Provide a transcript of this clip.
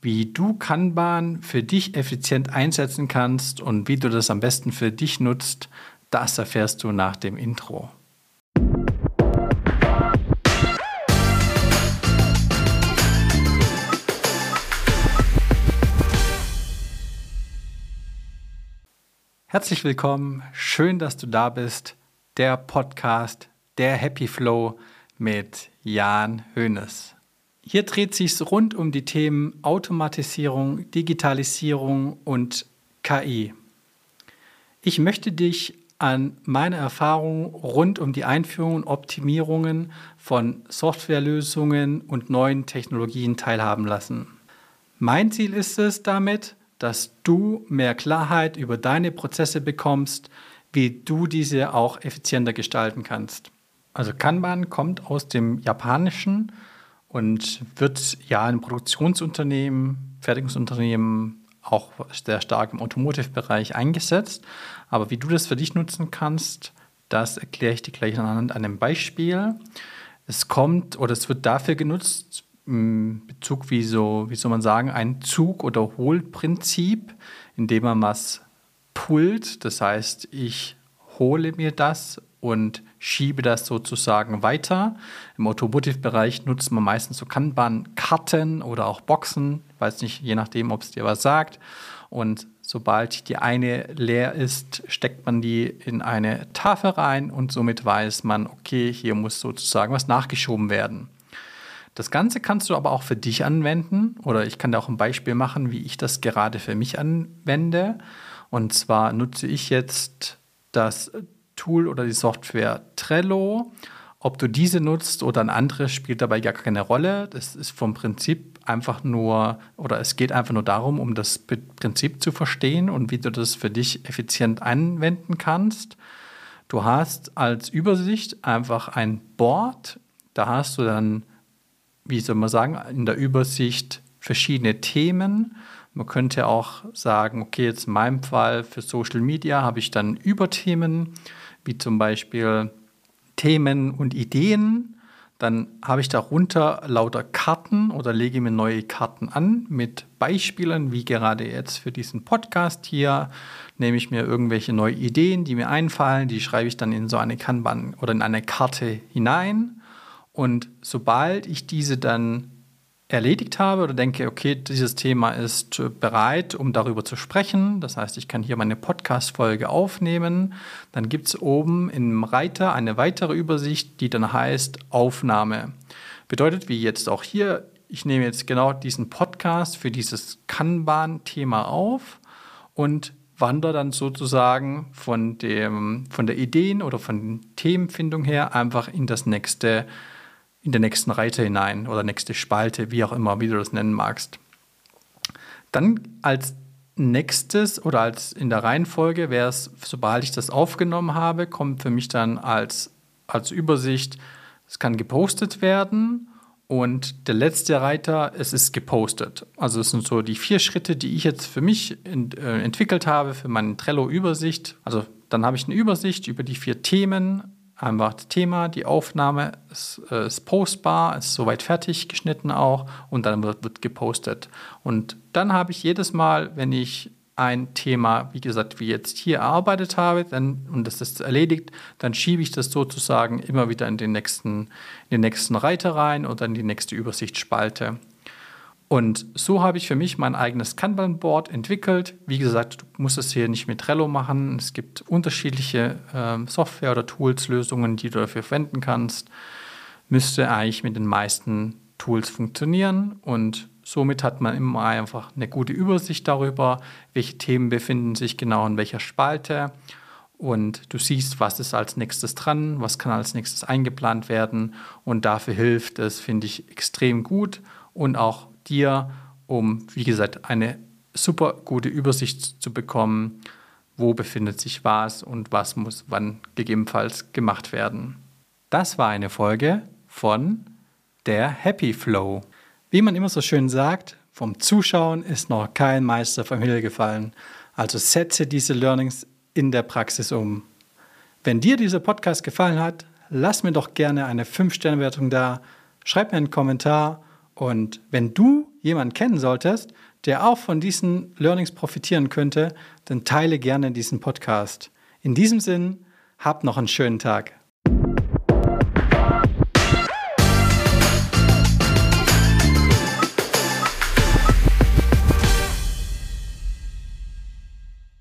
wie du Kanban für dich effizient einsetzen kannst und wie du das am besten für dich nutzt, das erfährst du nach dem Intro. Herzlich willkommen, schön, dass du da bist. Der Podcast, der Happy Flow mit Jan Hoeneß. Hier dreht sich rund um die Themen Automatisierung, Digitalisierung und KI. Ich möchte dich an meine Erfahrungen rund um die Einführung und Optimierungen von Softwarelösungen und neuen Technologien teilhaben lassen. Mein Ziel ist es damit, dass du mehr Klarheit über deine Prozesse bekommst, wie du diese auch effizienter gestalten kannst. Also Kanban kommt aus dem Japanischen und wird ja in Produktionsunternehmen, Fertigungsunternehmen auch sehr stark im Automotive-Bereich eingesetzt. Aber wie du das für dich nutzen kannst, das erkläre ich dir gleich anhand einem Beispiel. Es kommt oder es wird dafür genutzt, im Bezug wie so, wie soll man sagen, ein Zug- oder Hohlprinzip, indem man was pullt. Das heißt, ich hole mir das und schiebe das sozusagen weiter. Im Automotive-Bereich nutzt man meistens so Kanban-Karten oder auch Boxen, ich weiß nicht, je nachdem, ob es dir was sagt. Und sobald die eine leer ist, steckt man die in eine Tafel rein und somit weiß man, okay, hier muss sozusagen was nachgeschoben werden. Das Ganze kannst du aber auch für dich anwenden oder ich kann dir auch ein Beispiel machen, wie ich das gerade für mich anwende. Und zwar nutze ich jetzt das Tool oder die Software Trello. Ob du diese nutzt oder ein anderes, spielt dabei gar keine Rolle. Das ist vom Prinzip einfach nur, oder es geht einfach nur darum, um das Prinzip zu verstehen und wie du das für dich effizient anwenden kannst. Du hast als Übersicht einfach ein Board. Da hast du dann, wie soll man sagen, in der Übersicht verschiedene Themen. Man könnte auch sagen, okay, jetzt in meinem Fall für Social Media habe ich dann Überthemen wie zum Beispiel Themen und Ideen. Dann habe ich darunter lauter Karten oder lege mir neue Karten an mit Beispielen, wie gerade jetzt für diesen Podcast hier. Nehme ich mir irgendwelche neue Ideen, die mir einfallen, die schreibe ich dann in so eine Kanban oder in eine Karte hinein. Und sobald ich diese dann erledigt habe oder denke, okay, dieses Thema ist bereit, um darüber zu sprechen. Das heißt, ich kann hier meine Podcast-Folge aufnehmen. Dann gibt es oben im Reiter eine weitere Übersicht, die dann heißt Aufnahme. Bedeutet, wie jetzt auch hier, ich nehme jetzt genau diesen Podcast für dieses Kanban-Thema auf und wandere dann sozusagen von, dem, von der Ideen- oder von Themenfindung her einfach in das nächste in der nächsten Reite hinein oder nächste Spalte, wie auch immer, wie du das nennen magst. Dann als nächstes oder als in der Reihenfolge wäre es, sobald ich das aufgenommen habe, kommt für mich dann als, als Übersicht, es kann gepostet werden und der letzte Reiter, es ist gepostet. Also es sind so die vier Schritte, die ich jetzt für mich ent, äh, entwickelt habe, für meine Trello-Übersicht. Also dann habe ich eine Übersicht über die vier Themen, einfach das Thema, die Aufnahme ist, äh, ist, postbar, ist soweit fertig geschnitten auch und dann wird, wird gepostet. Und dann habe ich jedes Mal, wenn ich ein Thema, wie gesagt, wie jetzt hier erarbeitet habe dann, und das ist erledigt, dann schiebe ich das sozusagen immer wieder in den nächsten, in den nächsten Reiter rein oder in die nächste Übersichtsspalte. Und so habe ich für mich mein eigenes Kanban-Board entwickelt. Wie gesagt, du musst es hier nicht mit Trello machen. Es gibt unterschiedliche äh, Software- oder Tools-Lösungen, die du dafür verwenden kannst. Müsste eigentlich mit den meisten Tools funktionieren. Und somit hat man immer einfach eine gute Übersicht darüber, welche Themen befinden sich genau in welcher Spalte. Und du siehst, was ist als nächstes dran, was kann als nächstes eingeplant werden. Und dafür hilft es, finde ich, extrem gut und auch dir, um, wie gesagt, eine super gute Übersicht zu bekommen, wo befindet sich was und was muss wann gegebenenfalls gemacht werden. Das war eine Folge von der Happy Flow. Wie man immer so schön sagt, vom Zuschauen ist noch kein Meister vom Himmel gefallen. Also setze diese Learnings in der Praxis um. Wenn dir dieser Podcast gefallen hat, lass mir doch gerne eine 5-Sterne-Wertung da, schreib mir einen Kommentar und wenn du jemanden kennen solltest, der auch von diesen Learnings profitieren könnte, dann teile gerne diesen Podcast. In diesem Sinn, habt noch einen schönen Tag.